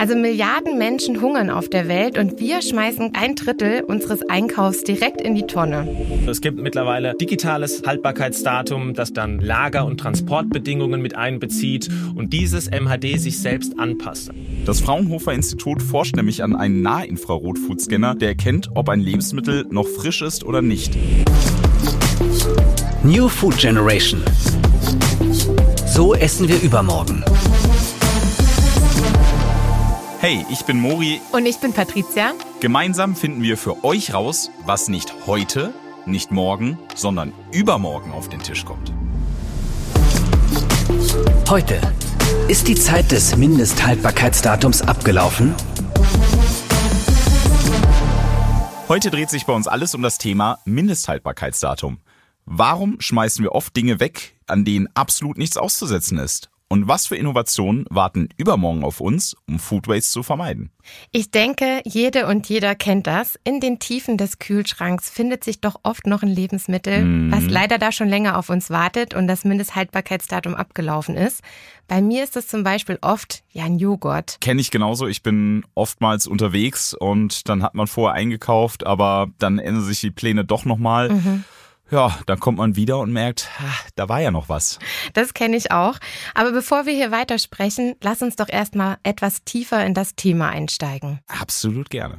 Also Milliarden Menschen hungern auf der Welt und wir schmeißen ein Drittel unseres Einkaufs direkt in die Tonne. Es gibt mittlerweile digitales Haltbarkeitsdatum, das dann Lager- und Transportbedingungen mit einbezieht und dieses MHD sich selbst anpasst. Das Fraunhofer Institut forscht nämlich an einem Nahinfrarot-Foodscanner, der erkennt, ob ein Lebensmittel noch frisch ist oder nicht. New Food Generation. So essen wir übermorgen. Hey, ich bin Mori. Und ich bin Patricia. Gemeinsam finden wir für euch raus, was nicht heute, nicht morgen, sondern übermorgen auf den Tisch kommt. Heute. Ist die Zeit des Mindesthaltbarkeitsdatums abgelaufen? Heute dreht sich bei uns alles um das Thema Mindesthaltbarkeitsdatum. Warum schmeißen wir oft Dinge weg, an denen absolut nichts auszusetzen ist? Und was für Innovationen warten übermorgen auf uns, um Food Waste zu vermeiden? Ich denke, jede und jeder kennt das. In den Tiefen des Kühlschranks findet sich doch oft noch ein Lebensmittel, mhm. was leider da schon länger auf uns wartet und das Mindesthaltbarkeitsdatum abgelaufen ist. Bei mir ist das zum Beispiel oft ja ein Joghurt. Kenne ich genauso. Ich bin oftmals unterwegs und dann hat man vorher eingekauft, aber dann ändern sich die Pläne doch nochmal. Mhm ja, dann kommt man wieder und merkt, da war ja noch was. Das kenne ich auch. Aber bevor wir hier weitersprechen, lass uns doch erstmal etwas tiefer in das Thema einsteigen. Absolut gerne.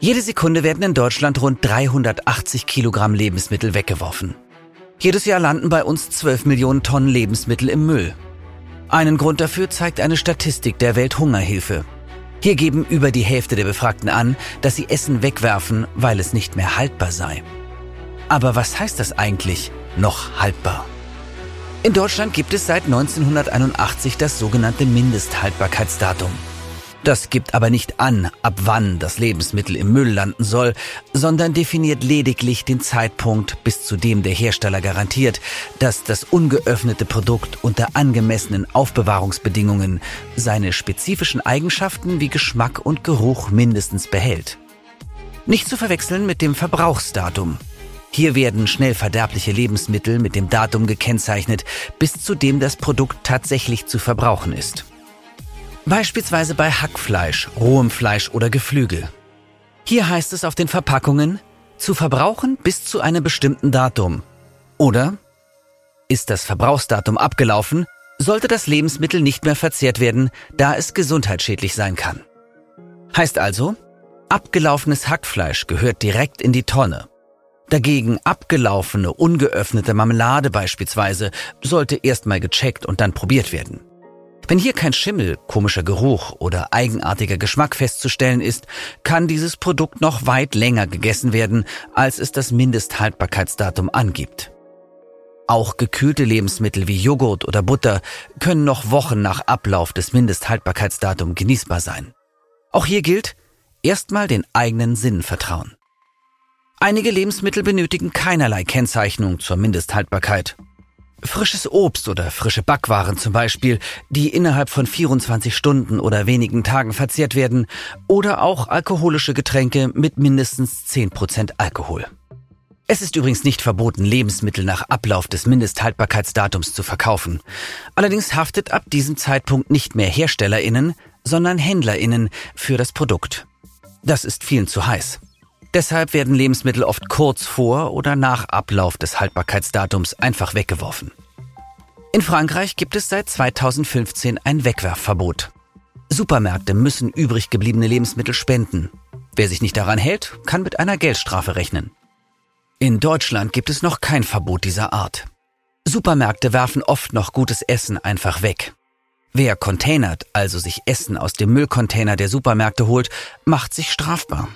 Jede Sekunde werden in Deutschland rund 380 Kilogramm Lebensmittel weggeworfen. Jedes Jahr landen bei uns 12 Millionen Tonnen Lebensmittel im Müll. Einen Grund dafür zeigt eine Statistik der Welthungerhilfe. Hier geben über die Hälfte der Befragten an, dass sie Essen wegwerfen, weil es nicht mehr haltbar sei. Aber was heißt das eigentlich, noch haltbar? In Deutschland gibt es seit 1981 das sogenannte Mindesthaltbarkeitsdatum. Das gibt aber nicht an, ab wann das Lebensmittel im Müll landen soll, sondern definiert lediglich den Zeitpunkt, bis zu dem der Hersteller garantiert, dass das ungeöffnete Produkt unter angemessenen Aufbewahrungsbedingungen seine spezifischen Eigenschaften wie Geschmack und Geruch mindestens behält. Nicht zu verwechseln mit dem Verbrauchsdatum. Hier werden schnell verderbliche Lebensmittel mit dem Datum gekennzeichnet, bis zu dem das Produkt tatsächlich zu verbrauchen ist. Beispielsweise bei Hackfleisch, rohem Fleisch oder Geflügel. Hier heißt es auf den Verpackungen, zu verbrauchen bis zu einem bestimmten Datum. Oder ist das Verbrauchsdatum abgelaufen, sollte das Lebensmittel nicht mehr verzehrt werden, da es gesundheitsschädlich sein kann. Heißt also, abgelaufenes Hackfleisch gehört direkt in die Tonne. Dagegen abgelaufene, ungeöffnete Marmelade beispielsweise sollte erstmal gecheckt und dann probiert werden. Wenn hier kein Schimmel, komischer Geruch oder eigenartiger Geschmack festzustellen ist, kann dieses Produkt noch weit länger gegessen werden, als es das Mindesthaltbarkeitsdatum angibt. Auch gekühlte Lebensmittel wie Joghurt oder Butter können noch Wochen nach Ablauf des Mindesthaltbarkeitsdatums genießbar sein. Auch hier gilt, erstmal den eigenen Sinnen vertrauen. Einige Lebensmittel benötigen keinerlei Kennzeichnung zur Mindesthaltbarkeit. Frisches Obst oder frische Backwaren zum Beispiel, die innerhalb von 24 Stunden oder wenigen Tagen verzehrt werden, oder auch alkoholische Getränke mit mindestens 10% Alkohol. Es ist übrigens nicht verboten, Lebensmittel nach Ablauf des Mindesthaltbarkeitsdatums zu verkaufen. Allerdings haftet ab diesem Zeitpunkt nicht mehr Herstellerinnen, sondern Händlerinnen für das Produkt. Das ist vielen zu heiß. Deshalb werden Lebensmittel oft kurz vor oder nach Ablauf des Haltbarkeitsdatums einfach weggeworfen. In Frankreich gibt es seit 2015 ein Wegwerfverbot. Supermärkte müssen übrig gebliebene Lebensmittel spenden. Wer sich nicht daran hält, kann mit einer Geldstrafe rechnen. In Deutschland gibt es noch kein Verbot dieser Art. Supermärkte werfen oft noch gutes Essen einfach weg. Wer containert, also sich Essen aus dem Müllcontainer der Supermärkte holt, macht sich strafbar.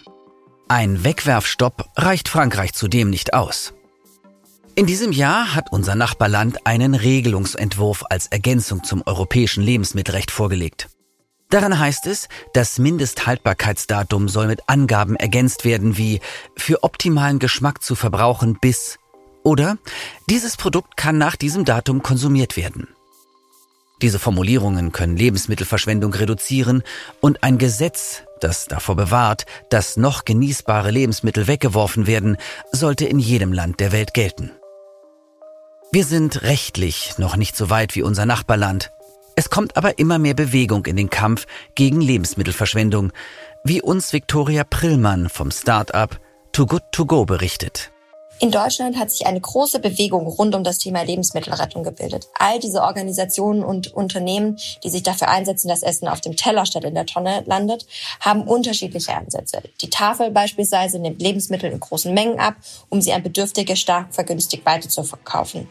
Ein Wegwerfstopp reicht Frankreich zudem nicht aus. In diesem Jahr hat unser Nachbarland einen Regelungsentwurf als Ergänzung zum europäischen Lebensmittelrecht vorgelegt. Darin heißt es, das Mindesthaltbarkeitsdatum soll mit Angaben ergänzt werden wie für optimalen Geschmack zu verbrauchen bis oder dieses Produkt kann nach diesem Datum konsumiert werden. Diese Formulierungen können Lebensmittelverschwendung reduzieren und ein Gesetz, das davor bewahrt, dass noch genießbare Lebensmittel weggeworfen werden, sollte in jedem Land der Welt gelten. Wir sind rechtlich noch nicht so weit wie unser Nachbarland, Es kommt aber immer mehr Bewegung in den Kampf gegen Lebensmittelverschwendung, wie uns Viktoria Prillmann vom Start-up Too Good To Go berichtet. In Deutschland hat sich eine große Bewegung rund um das Thema Lebensmittelrettung gebildet. All diese Organisationen und Unternehmen, die sich dafür einsetzen, dass Essen auf dem Teller statt in der Tonne landet, haben unterschiedliche Ansätze. Die Tafel beispielsweise nimmt Lebensmittel in großen Mengen ab, um sie an Bedürftige stark vergünstigt weiterzuverkaufen.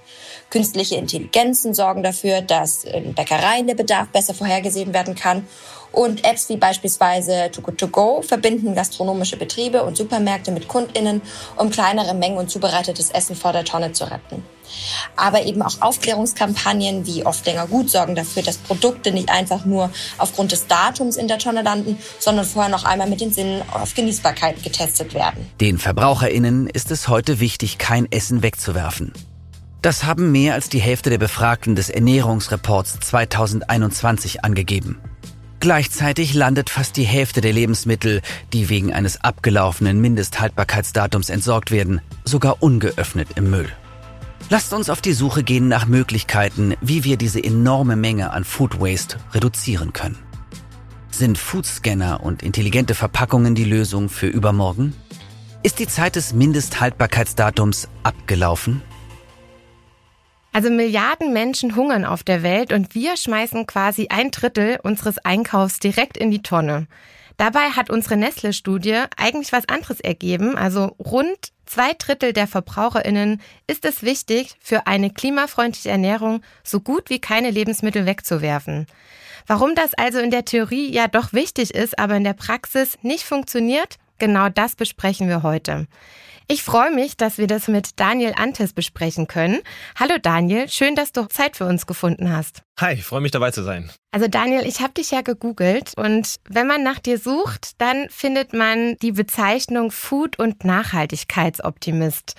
Künstliche Intelligenzen sorgen dafür, dass in Bäckereien der Bedarf besser vorhergesehen werden kann und Apps wie beispielsweise Too Good To Go verbinden gastronomische Betriebe und Supermärkte mit KundInnen, um kleinere Mengen und zubereitetes Essen vor der Tonne zu retten. Aber eben auch Aufklärungskampagnen wie oft länger gut sorgen dafür, dass Produkte nicht einfach nur aufgrund des Datums in der Tonne landen, sondern vorher noch einmal mit den Sinnen auf Genießbarkeit getestet werden. Den VerbraucherInnen ist es heute wichtig, kein Essen wegzuwerfen. Das haben mehr als die Hälfte der Befragten des Ernährungsreports 2021 angegeben. Gleichzeitig landet fast die Hälfte der Lebensmittel, die wegen eines abgelaufenen Mindesthaltbarkeitsdatums entsorgt werden, sogar ungeöffnet im Müll. Lasst uns auf die Suche gehen nach Möglichkeiten, wie wir diese enorme Menge an Food Waste reduzieren können. Sind Foodscanner und intelligente Verpackungen die Lösung für übermorgen? Ist die Zeit des Mindesthaltbarkeitsdatums abgelaufen? Also Milliarden Menschen hungern auf der Welt und wir schmeißen quasi ein Drittel unseres Einkaufs direkt in die Tonne. Dabei hat unsere Nestle-Studie eigentlich was anderes ergeben. Also rund zwei Drittel der VerbraucherInnen ist es wichtig, für eine klimafreundliche Ernährung so gut wie keine Lebensmittel wegzuwerfen. Warum das also in der Theorie ja doch wichtig ist, aber in der Praxis nicht funktioniert, genau das besprechen wir heute. Ich freue mich, dass wir das mit Daniel Antes besprechen können. Hallo Daniel, schön, dass du Zeit für uns gefunden hast. Hi, freue mich dabei zu sein. Also Daniel, ich habe dich ja gegoogelt und wenn man nach dir sucht, dann findet man die Bezeichnung Food- und Nachhaltigkeitsoptimist.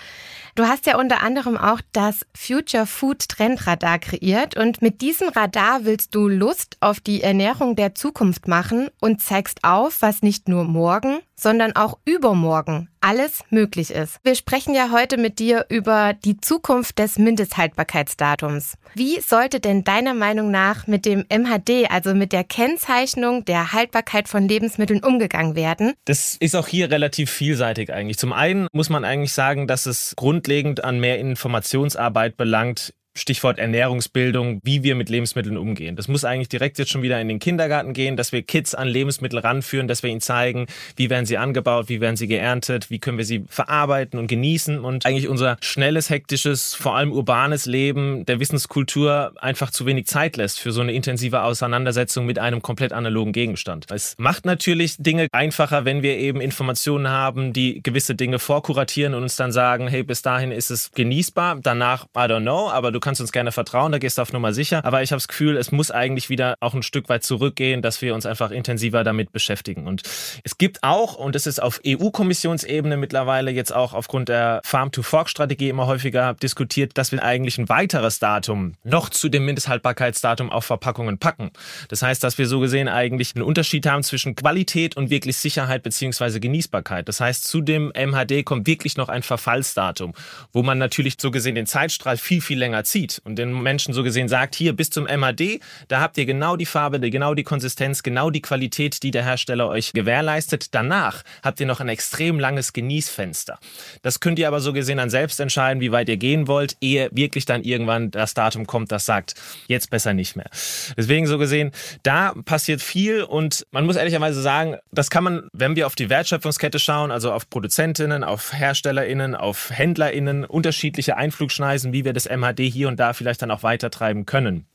Du hast ja unter anderem auch das Future Food Trendradar kreiert und mit diesem Radar willst du Lust auf die Ernährung der Zukunft machen und zeigst auf, was nicht nur morgen, sondern auch übermorgen alles möglich ist. Wir sprechen ja heute mit dir über die Zukunft des Mindesthaltbarkeitsdatums. Wie sollte denn deiner Meinung nach mit dem MHD, also mit der Kennzeichnung der Haltbarkeit von Lebensmitteln umgegangen werden? Das ist auch hier relativ vielseitig eigentlich. Zum einen muss man eigentlich sagen, dass es grundlegend an mehr Informationsarbeit belangt Stichwort Ernährungsbildung, wie wir mit Lebensmitteln umgehen. Das muss eigentlich direkt jetzt schon wieder in den Kindergarten gehen, dass wir Kids an Lebensmittel ranführen, dass wir ihnen zeigen, wie werden sie angebaut, wie werden sie geerntet, wie können wir sie verarbeiten und genießen und eigentlich unser schnelles, hektisches, vor allem urbanes Leben der Wissenskultur einfach zu wenig Zeit lässt für so eine intensive Auseinandersetzung mit einem komplett analogen Gegenstand. Es macht natürlich Dinge einfacher, wenn wir eben Informationen haben, die gewisse Dinge vorkuratieren und uns dann sagen, hey, bis dahin ist es genießbar, danach, I don't know, aber du kannst uns gerne vertrauen, da gehst du auf Nummer sicher. Aber ich habe das Gefühl, es muss eigentlich wieder auch ein Stück weit zurückgehen, dass wir uns einfach intensiver damit beschäftigen. Und es gibt auch, und das ist auf EU-Kommissionsebene mittlerweile jetzt auch aufgrund der Farm-to-Fork-Strategie immer häufiger diskutiert, dass wir eigentlich ein weiteres Datum noch zu dem Mindesthaltbarkeitsdatum auf Verpackungen packen. Das heißt, dass wir so gesehen eigentlich einen Unterschied haben zwischen Qualität und wirklich Sicherheit beziehungsweise Genießbarkeit. Das heißt, zu dem MHD kommt wirklich noch ein Verfallsdatum, wo man natürlich so gesehen den Zeitstrahl viel, viel länger zieht zieht und den Menschen so gesehen sagt, hier bis zum MAD, da habt ihr genau die Farbe, genau die Konsistenz, genau die Qualität, die der Hersteller euch gewährleistet. Danach habt ihr noch ein extrem langes Genießfenster. Das könnt ihr aber so gesehen dann selbst entscheiden, wie weit ihr gehen wollt, ehe wirklich dann irgendwann das Datum kommt, das sagt, jetzt besser nicht mehr. Deswegen so gesehen, da passiert viel und man muss ehrlicherweise sagen, das kann man, wenn wir auf die Wertschöpfungskette schauen, also auf Produzentinnen, auf Herstellerinnen, auf Händlerinnen, unterschiedliche Einflugschneisen, wie wir das MHD hier hier und da vielleicht dann auch weitertreiben können.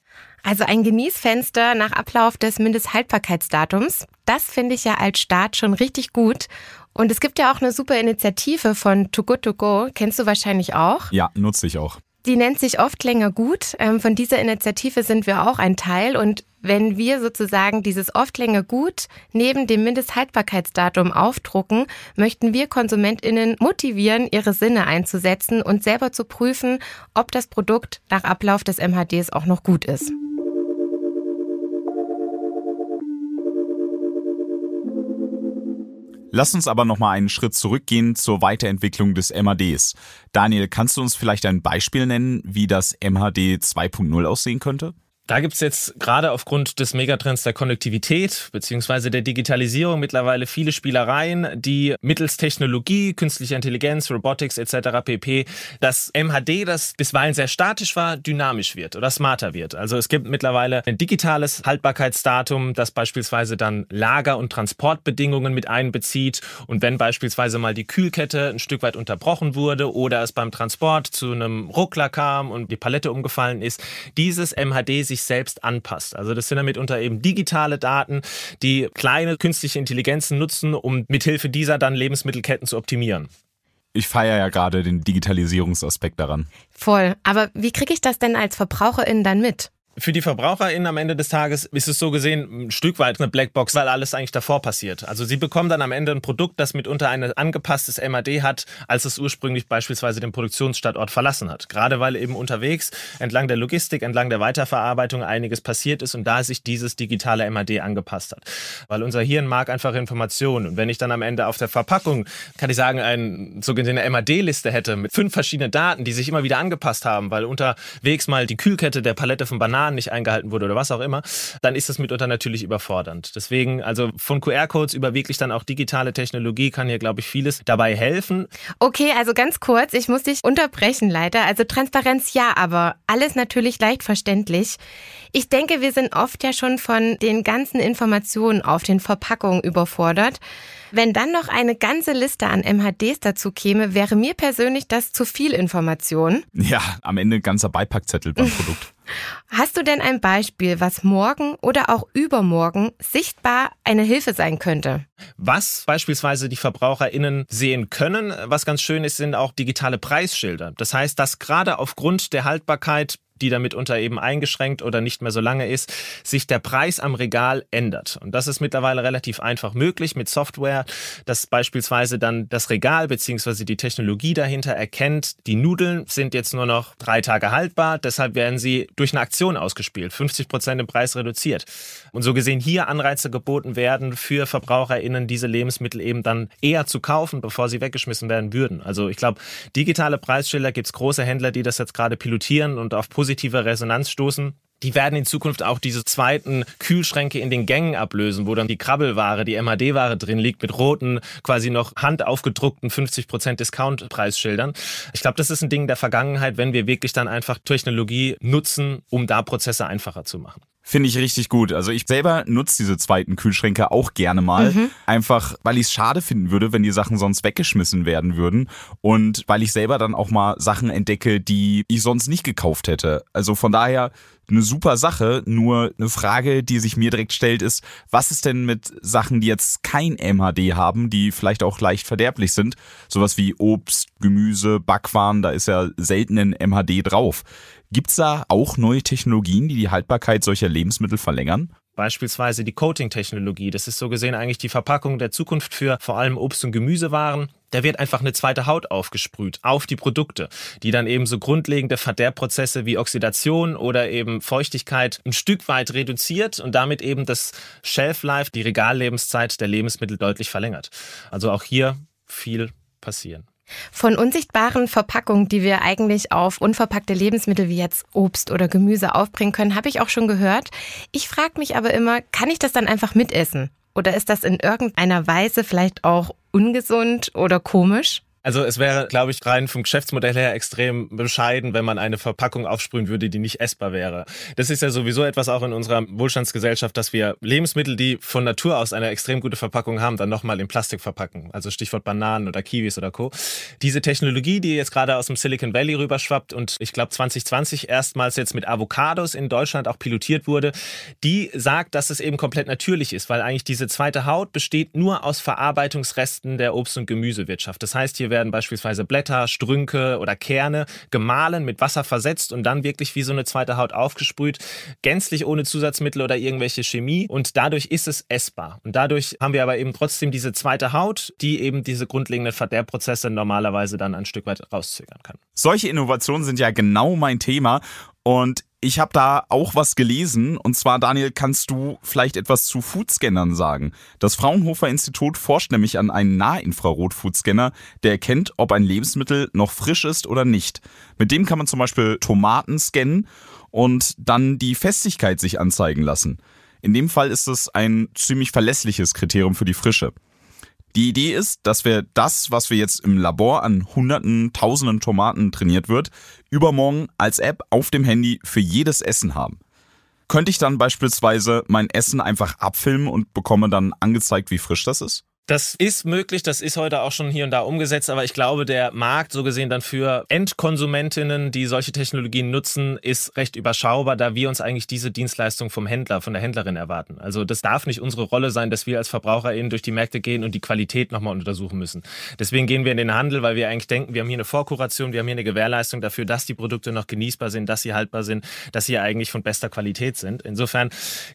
Also ein Genießfenster nach Ablauf des Mindesthaltbarkeitsdatums, das finde ich ja als Start schon richtig gut. Und es gibt ja auch eine super Initiative von Too Good To Go, kennst du wahrscheinlich auch? Ja, nutze ich auch. Die nennt sich oft länger gut. Ähm, von dieser Initiative sind wir auch ein Teil. Und wenn wir sozusagen dieses oft länger gut neben dem Mindesthaltbarkeitsdatum aufdrucken, möchten wir KonsumentInnen motivieren, ihre Sinne einzusetzen und selber zu prüfen, ob das Produkt nach Ablauf des MHDs auch noch gut ist. Lass uns aber noch mal einen Schritt zurückgehen zur Weiterentwicklung des MHDs. Daniel, kannst du uns vielleicht ein Beispiel nennen, wie das MHD 2.0 aussehen könnte? Da gibt es jetzt gerade aufgrund des Megatrends der Konnektivität bzw. der Digitalisierung mittlerweile viele Spielereien, die mittels Technologie, künstlicher Intelligenz, Robotics etc. pp. das MHD, das bisweilen sehr statisch war, dynamisch wird oder smarter wird. Also es gibt mittlerweile ein digitales Haltbarkeitsdatum, das beispielsweise dann Lager- und Transportbedingungen mit einbezieht. Und wenn beispielsweise mal die Kühlkette ein Stück weit unterbrochen wurde oder es beim Transport zu einem Ruckler kam und die Palette umgefallen ist, dieses MHD sich sich selbst anpasst. Also das sind dann mitunter eben digitale Daten, die kleine künstliche Intelligenzen nutzen, um mithilfe dieser dann Lebensmittelketten zu optimieren. Ich feiere ja gerade den Digitalisierungsaspekt daran. Voll. Aber wie kriege ich das denn als Verbraucherin dann mit? Für die VerbraucherInnen am Ende des Tages ist es so gesehen ein Stück weit eine Blackbox, weil alles eigentlich davor passiert. Also sie bekommen dann am Ende ein Produkt, das mitunter ein angepasstes MAD hat, als es ursprünglich beispielsweise den Produktionsstandort verlassen hat. Gerade weil eben unterwegs entlang der Logistik, entlang der Weiterverarbeitung einiges passiert ist und da sich dieses digitale MAD angepasst hat. Weil unser Hirn mag einfach Informationen. Und wenn ich dann am Ende auf der Verpackung, kann ich sagen, eine sogenannte MAD-Liste hätte mit fünf verschiedenen Daten, die sich immer wieder angepasst haben, weil unterwegs mal die Kühlkette der Palette von Bananen Plan nicht eingehalten wurde oder was auch immer, dann ist das mitunter natürlich überfordernd. Deswegen, also von QR-Codes über wirklich dann auch digitale Technologie kann hier, glaube ich, vieles dabei helfen. Okay, also ganz kurz, ich muss dich unterbrechen leider. Also Transparenz ja, aber alles natürlich leicht verständlich. Ich denke, wir sind oft ja schon von den ganzen Informationen auf den Verpackungen überfordert. Wenn dann noch eine ganze Liste an MHDs dazu käme, wäre mir persönlich das zu viel Information. Ja, am Ende ganzer Beipackzettel beim Produkt. Hast du denn ein Beispiel, was morgen oder auch übermorgen sichtbar eine Hilfe sein könnte? Was beispielsweise die VerbraucherInnen sehen können, was ganz schön ist, sind auch digitale Preisschilder. Das heißt, dass gerade aufgrund der Haltbarkeit die damit unter eben eingeschränkt oder nicht mehr so lange ist, sich der Preis am Regal ändert. Und das ist mittlerweile relativ einfach möglich mit Software, dass beispielsweise dann das Regal bzw. die Technologie dahinter erkennt, die Nudeln sind jetzt nur noch drei Tage haltbar, deshalb werden sie durch eine Aktion ausgespielt, 50 Prozent im Preis reduziert. Und so gesehen hier Anreize geboten werden für VerbraucherInnen, diese Lebensmittel eben dann eher zu kaufen, bevor sie weggeschmissen werden würden. Also ich glaube, digitale Preisschilder gibt es große Händler, die das jetzt gerade pilotieren und auf positive positive Resonanz stoßen. Die werden in Zukunft auch diese zweiten Kühlschränke in den Gängen ablösen, wo dann die Krabbelware, die MAD-Ware drin liegt, mit roten, quasi noch handaufgedruckten 50% Discount-Preisschildern. Ich glaube, das ist ein Ding der Vergangenheit, wenn wir wirklich dann einfach Technologie nutzen, um da Prozesse einfacher zu machen. Finde ich richtig gut. Also ich selber nutze diese zweiten Kühlschränke auch gerne mal. Mhm. Einfach, weil ich es schade finden würde, wenn die Sachen sonst weggeschmissen werden würden. Und weil ich selber dann auch mal Sachen entdecke, die ich sonst nicht gekauft hätte. Also von daher eine super Sache. Nur eine Frage, die sich mir direkt stellt, ist, was ist denn mit Sachen, die jetzt kein MHD haben, die vielleicht auch leicht verderblich sind? Sowas wie Obst, Gemüse, Backwaren, da ist ja selten ein MHD drauf. Gibt es da auch neue Technologien, die die Haltbarkeit solcher Lebensmittel verlängern? Beispielsweise die Coating-Technologie. Das ist so gesehen eigentlich die Verpackung der Zukunft für vor allem Obst- und Gemüsewaren. Da wird einfach eine zweite Haut aufgesprüht auf die Produkte, die dann eben so grundlegende Verderbprozesse wie Oxidation oder eben Feuchtigkeit ein Stück weit reduziert und damit eben das Shelf Life, die Regallebenszeit der Lebensmittel deutlich verlängert. Also auch hier viel passieren. Von unsichtbaren Verpackungen, die wir eigentlich auf unverpackte Lebensmittel wie jetzt Obst oder Gemüse aufbringen können, habe ich auch schon gehört. Ich frage mich aber immer, kann ich das dann einfach mitessen? Oder ist das in irgendeiner Weise vielleicht auch ungesund oder komisch? Also es wäre, glaube ich, rein vom Geschäftsmodell her extrem bescheiden, wenn man eine Verpackung aufsprühen würde, die nicht essbar wäre. Das ist ja sowieso etwas auch in unserer Wohlstandsgesellschaft, dass wir Lebensmittel, die von Natur aus eine extrem gute Verpackung haben, dann nochmal in Plastik verpacken. Also Stichwort Bananen oder Kiwis oder Co. Diese Technologie, die jetzt gerade aus dem Silicon Valley rüberschwappt und ich glaube 2020 erstmals jetzt mit Avocados in Deutschland auch pilotiert wurde, die sagt, dass es eben komplett natürlich ist, weil eigentlich diese zweite Haut besteht nur aus Verarbeitungsresten der Obst- und Gemüsewirtschaft. Das heißt, hier werden beispielsweise Blätter, Strünke oder Kerne gemahlen, mit Wasser versetzt und dann wirklich wie so eine zweite Haut aufgesprüht, gänzlich ohne Zusatzmittel oder irgendwelche Chemie und dadurch ist es essbar. Und dadurch haben wir aber eben trotzdem diese zweite Haut, die eben diese grundlegenden Verderbprozesse normalerweise dann ein Stück weit rauszögern kann. Solche Innovationen sind ja genau mein Thema und ich habe da auch was gelesen und zwar, Daniel, kannst du vielleicht etwas zu Foodscannern sagen? Das Fraunhofer Institut forscht nämlich an einem Nahinfrarot-Foodscanner, der erkennt, ob ein Lebensmittel noch frisch ist oder nicht. Mit dem kann man zum Beispiel Tomaten scannen und dann die Festigkeit sich anzeigen lassen. In dem Fall ist es ein ziemlich verlässliches Kriterium für die Frische. Die Idee ist, dass wir das, was wir jetzt im Labor an hunderten, tausenden Tomaten trainiert wird, übermorgen als App auf dem Handy für jedes Essen haben. Könnte ich dann beispielsweise mein Essen einfach abfilmen und bekomme dann angezeigt, wie frisch das ist? Das ist möglich, das ist heute auch schon hier und da umgesetzt, aber ich glaube, der Markt so gesehen dann für Endkonsumentinnen, die solche Technologien nutzen, ist recht überschaubar, da wir uns eigentlich diese Dienstleistung vom Händler, von der Händlerin erwarten. Also das darf nicht unsere Rolle sein, dass wir als VerbraucherInnen durch die Märkte gehen und die Qualität nochmal untersuchen müssen. Deswegen gehen wir in den Handel, weil wir eigentlich denken, wir haben hier eine Vorkuration, wir haben hier eine Gewährleistung dafür, dass die Produkte noch genießbar sind, dass sie haltbar sind, dass sie eigentlich von bester Qualität sind. Insofern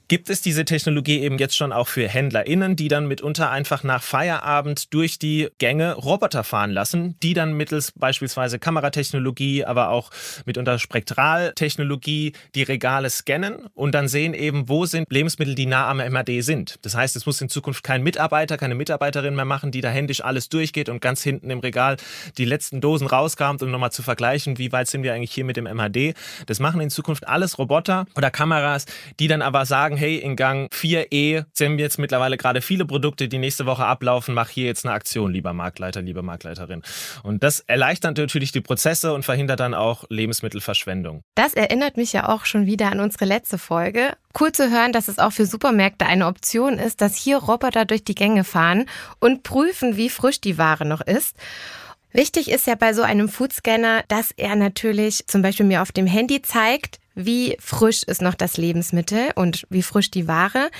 gibt es diese Technologie eben jetzt schon auch für HändlerInnen, die dann mitunter einfach nach Feierabend durch die Gänge Roboter fahren lassen, die dann mittels beispielsweise Kameratechnologie, aber auch mitunter Spektraltechnologie die Regale scannen und dann sehen eben, wo sind Lebensmittel, die nah am MAD sind. Das heißt, es muss in Zukunft kein Mitarbeiter, keine Mitarbeiterin mehr machen, die da händisch alles durchgeht und ganz hinten im Regal die letzten Dosen rauskramt, um nochmal zu vergleichen, wie weit sind wir eigentlich hier mit dem MAD. Das machen in Zukunft alles Roboter oder Kameras, die dann aber sagen, hey, in Gang 4e sind jetzt mittlerweile gerade viele Produkte, die nächste Woche ablaufen, mach hier jetzt eine Aktion, lieber Marktleiter, liebe Marktleiterin. Und das erleichtert natürlich die Prozesse und verhindert dann auch Lebensmittelverschwendung. Das erinnert mich ja auch schon wieder an unsere letzte Folge. Cool zu hören, dass es auch für Supermärkte eine Option ist, dass hier Roboter durch die Gänge fahren und prüfen, wie frisch die Ware noch ist. Wichtig ist ja bei so einem Foodscanner, dass er natürlich zum Beispiel mir auf dem Handy zeigt, wie frisch ist noch das Lebensmittel und wie frisch die Ware.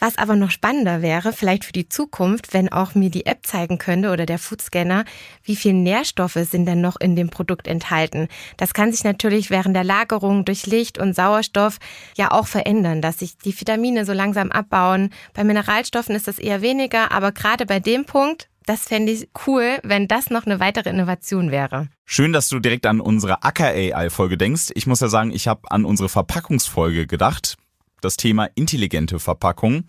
Was aber noch spannender wäre, vielleicht für die Zukunft, wenn auch mir die App zeigen könnte oder der Foodscanner, wie viel Nährstoffe sind denn noch in dem Produkt enthalten. Das kann sich natürlich während der Lagerung durch Licht und Sauerstoff ja auch verändern, dass sich die Vitamine so langsam abbauen. Bei Mineralstoffen ist das eher weniger, aber gerade bei dem Punkt das fände ich cool, wenn das noch eine weitere Innovation wäre. Schön, dass du direkt an unsere Acker-AI-Folge denkst. Ich muss ja sagen, ich habe an unsere Verpackungsfolge gedacht. Das Thema intelligente Verpackung.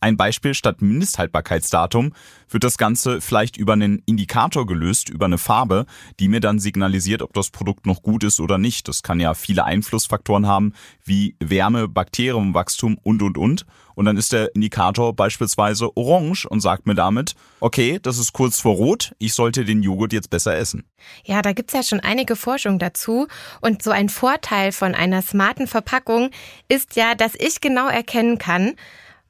Ein Beispiel statt Mindesthaltbarkeitsdatum wird das Ganze vielleicht über einen Indikator gelöst, über eine Farbe, die mir dann signalisiert, ob das Produkt noch gut ist oder nicht. Das kann ja viele Einflussfaktoren haben, wie Wärme, Bakterienwachstum und, und, und. Und dann ist der Indikator beispielsweise orange und sagt mir damit, okay, das ist kurz vor Rot, ich sollte den Joghurt jetzt besser essen. Ja, da gibt's ja schon einige Forschung dazu. Und so ein Vorteil von einer smarten Verpackung ist ja, dass ich genau erkennen kann,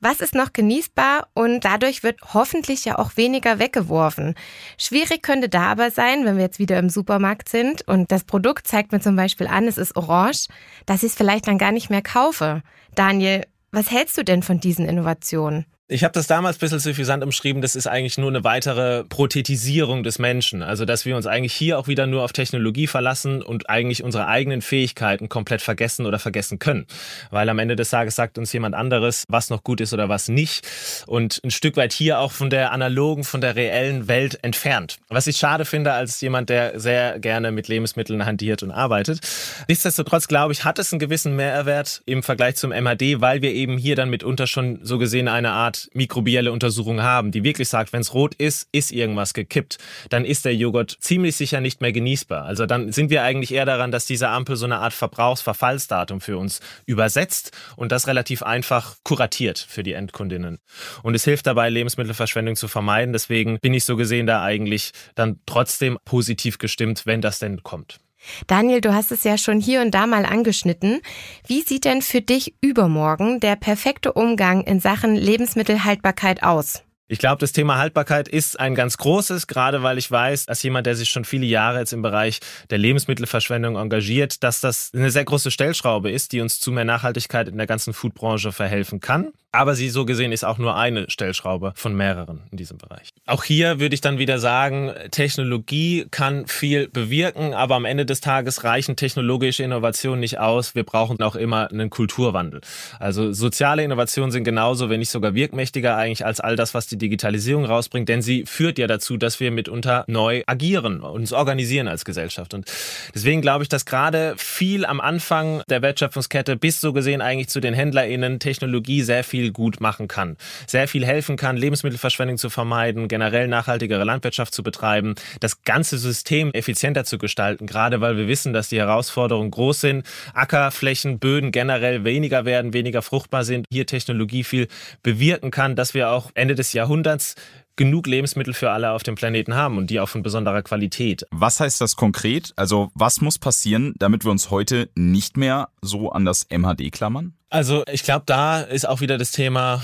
was ist noch genießbar und dadurch wird hoffentlich ja auch weniger weggeworfen. Schwierig könnte da aber sein, wenn wir jetzt wieder im Supermarkt sind und das Produkt zeigt mir zum Beispiel an, es ist orange, dass ich es vielleicht dann gar nicht mehr kaufe. Daniel, was hältst du denn von diesen Innovationen? Ich habe das damals ein bisschen suffisant umschrieben, das ist eigentlich nur eine weitere Prothetisierung des Menschen. Also, dass wir uns eigentlich hier auch wieder nur auf Technologie verlassen und eigentlich unsere eigenen Fähigkeiten komplett vergessen oder vergessen können. Weil am Ende des Tages sagt uns jemand anderes, was noch gut ist oder was nicht. Und ein Stück weit hier auch von der analogen, von der reellen Welt entfernt. Was ich schade finde als jemand, der sehr gerne mit Lebensmitteln hantiert und arbeitet. Nichtsdestotrotz, glaube ich, hat es einen gewissen Mehrwert im Vergleich zum MHD, weil wir eben hier dann mitunter schon so gesehen eine Art mikrobielle Untersuchung haben, die wirklich sagt, wenn es rot ist, ist irgendwas gekippt, dann ist der Joghurt ziemlich sicher nicht mehr genießbar. Also dann sind wir eigentlich eher daran, dass diese Ampel so eine Art Verbrauchsverfallsdatum für uns übersetzt und das relativ einfach kuratiert für die Endkundinnen. Und es hilft dabei, Lebensmittelverschwendung zu vermeiden. Deswegen bin ich so gesehen da eigentlich dann trotzdem positiv gestimmt, wenn das denn kommt. Daniel, du hast es ja schon hier und da mal angeschnitten. Wie sieht denn für dich übermorgen der perfekte Umgang in Sachen Lebensmittelhaltbarkeit aus? Ich glaube, das Thema Haltbarkeit ist ein ganz großes, gerade weil ich weiß, als jemand, der sich schon viele Jahre jetzt im Bereich der Lebensmittelverschwendung engagiert, dass das eine sehr große Stellschraube ist, die uns zu mehr Nachhaltigkeit in der ganzen Foodbranche verhelfen kann. Aber sie so gesehen ist auch nur eine Stellschraube von mehreren in diesem Bereich. Auch hier würde ich dann wieder sagen, Technologie kann viel bewirken, aber am Ende des Tages reichen technologische Innovationen nicht aus. Wir brauchen auch immer einen Kulturwandel. Also soziale Innovationen sind genauso, wenn nicht sogar wirkmächtiger eigentlich als all das, was die Digitalisierung rausbringt, denn sie führt ja dazu, dass wir mitunter neu agieren, uns organisieren als Gesellschaft. Und deswegen glaube ich, dass gerade viel am Anfang der Wertschöpfungskette bis so gesehen eigentlich zu den HändlerInnen Technologie sehr viel viel gut machen kann. Sehr viel helfen kann, Lebensmittelverschwendung zu vermeiden, generell nachhaltigere Landwirtschaft zu betreiben, das ganze System effizienter zu gestalten, gerade weil wir wissen, dass die Herausforderungen groß sind. Ackerflächen, Böden generell weniger werden, weniger fruchtbar sind. Hier Technologie viel bewirken kann, dass wir auch Ende des Jahrhunderts genug Lebensmittel für alle auf dem Planeten haben und die auch von besonderer Qualität. Was heißt das konkret? Also was muss passieren, damit wir uns heute nicht mehr so an das MHD klammern? Also ich glaube, da ist auch wieder das Thema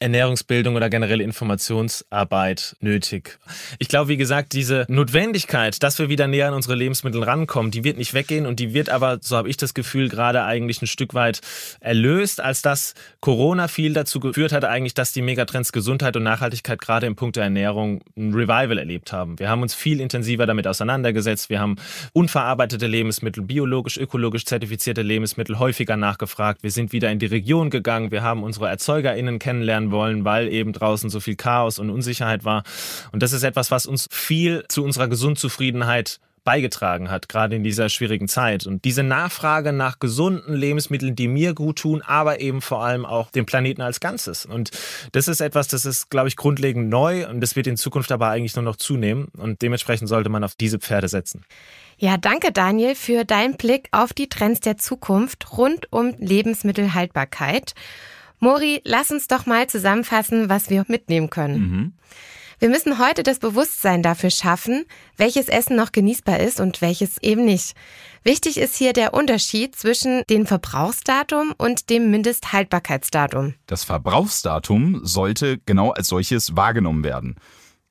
Ernährungsbildung oder generelle Informationsarbeit nötig. Ich glaube, wie gesagt, diese Notwendigkeit, dass wir wieder näher an unsere Lebensmittel rankommen, die wird nicht weggehen und die wird aber, so habe ich das Gefühl, gerade eigentlich ein Stück weit erlöst, als dass Corona viel dazu geführt hat, eigentlich, dass die Megatrends Gesundheit und Nachhaltigkeit gerade im Punkt der Ernährung ein Revival erlebt haben. Wir haben uns viel intensiver damit auseinandergesetzt. Wir haben unverarbeitete Lebensmittel, biologisch, ökologisch zertifizierte Lebensmittel häufiger nachgefragt. Wir sind wieder in die Region gegangen. Wir haben unsere ErzeugerInnen kennenlernen werden wollen, weil eben draußen so viel Chaos und Unsicherheit war. Und das ist etwas, was uns viel zu unserer Gesundzufriedenheit beigetragen hat, gerade in dieser schwierigen Zeit. Und diese Nachfrage nach gesunden Lebensmitteln, die mir gut tun, aber eben vor allem auch dem Planeten als Ganzes. Und das ist etwas, das ist, glaube ich, grundlegend neu und das wird in Zukunft aber eigentlich nur noch zunehmen. Und dementsprechend sollte man auf diese Pferde setzen. Ja, danke Daniel für deinen Blick auf die Trends der Zukunft rund um Lebensmittelhaltbarkeit. Mori, lass uns doch mal zusammenfassen, was wir mitnehmen können. Mhm. Wir müssen heute das Bewusstsein dafür schaffen, welches Essen noch genießbar ist und welches eben nicht. Wichtig ist hier der Unterschied zwischen dem Verbrauchsdatum und dem Mindesthaltbarkeitsdatum. Das Verbrauchsdatum sollte genau als solches wahrgenommen werden.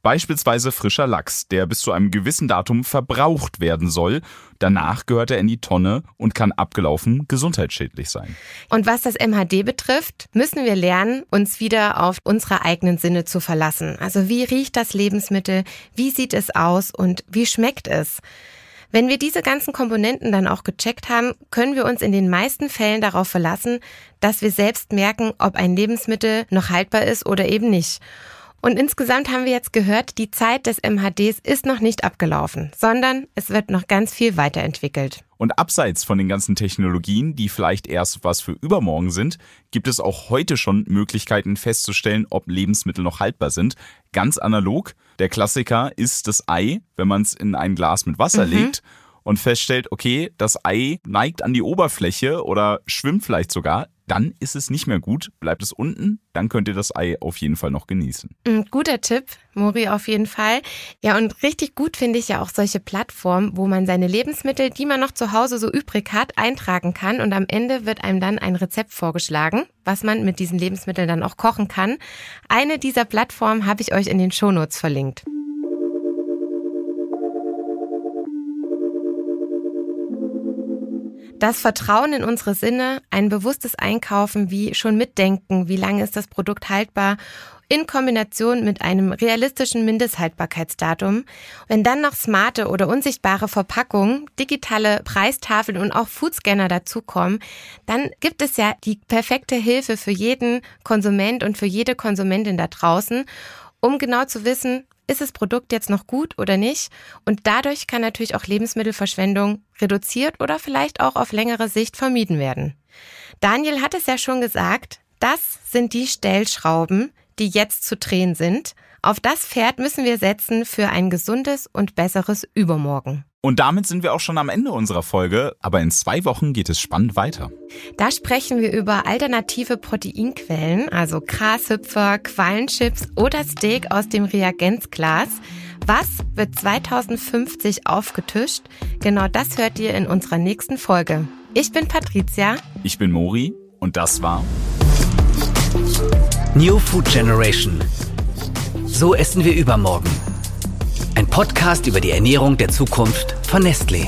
Beispielsweise frischer Lachs, der bis zu einem gewissen Datum verbraucht werden soll. Danach gehört er in die Tonne und kann abgelaufen gesundheitsschädlich sein. Und was das MHD betrifft, müssen wir lernen, uns wieder auf unsere eigenen Sinne zu verlassen. Also wie riecht das Lebensmittel, wie sieht es aus und wie schmeckt es? Wenn wir diese ganzen Komponenten dann auch gecheckt haben, können wir uns in den meisten Fällen darauf verlassen, dass wir selbst merken, ob ein Lebensmittel noch haltbar ist oder eben nicht. Und insgesamt haben wir jetzt gehört, die Zeit des MHDs ist noch nicht abgelaufen, sondern es wird noch ganz viel weiterentwickelt. Und abseits von den ganzen Technologien, die vielleicht erst was für übermorgen sind, gibt es auch heute schon Möglichkeiten festzustellen, ob Lebensmittel noch haltbar sind. Ganz analog. Der Klassiker ist das Ei, wenn man es in ein Glas mit Wasser mhm. legt und feststellt, okay, das Ei neigt an die Oberfläche oder schwimmt vielleicht sogar, dann ist es nicht mehr gut. Bleibt es unten, dann könnt ihr das Ei auf jeden Fall noch genießen. Mm, guter Tipp, Mori, auf jeden Fall. Ja, und richtig gut finde ich ja auch solche Plattformen, wo man seine Lebensmittel, die man noch zu Hause so übrig hat, eintragen kann und am Ende wird einem dann ein Rezept vorgeschlagen, was man mit diesen Lebensmitteln dann auch kochen kann. Eine dieser Plattformen habe ich euch in den Shownotes verlinkt. Das Vertrauen in unsere Sinne, ein bewusstes Einkaufen, wie schon mitdenken, wie lange ist das Produkt haltbar, in Kombination mit einem realistischen Mindesthaltbarkeitsdatum. Wenn dann noch smarte oder unsichtbare Verpackungen, digitale Preistafeln und auch Foodscanner dazukommen, dann gibt es ja die perfekte Hilfe für jeden Konsument und für jede Konsumentin da draußen, um genau zu wissen, ist das Produkt jetzt noch gut oder nicht? Und dadurch kann natürlich auch Lebensmittelverschwendung reduziert oder vielleicht auch auf längere Sicht vermieden werden. Daniel hat es ja schon gesagt, das sind die Stellschrauben, die jetzt zu drehen sind. Auf das Pferd müssen wir setzen für ein gesundes und besseres Übermorgen. Und damit sind wir auch schon am Ende unserer Folge, aber in zwei Wochen geht es spannend weiter. Da sprechen wir über alternative Proteinquellen, also Grashüpfer, Quallenchips oder Steak aus dem Reagenzglas. Was wird 2050 aufgetischt? Genau das hört ihr in unserer nächsten Folge. Ich bin Patricia. Ich bin Mori und das war New Food Generation. So essen wir übermorgen. Podcast über die Ernährung der Zukunft von Nestlé.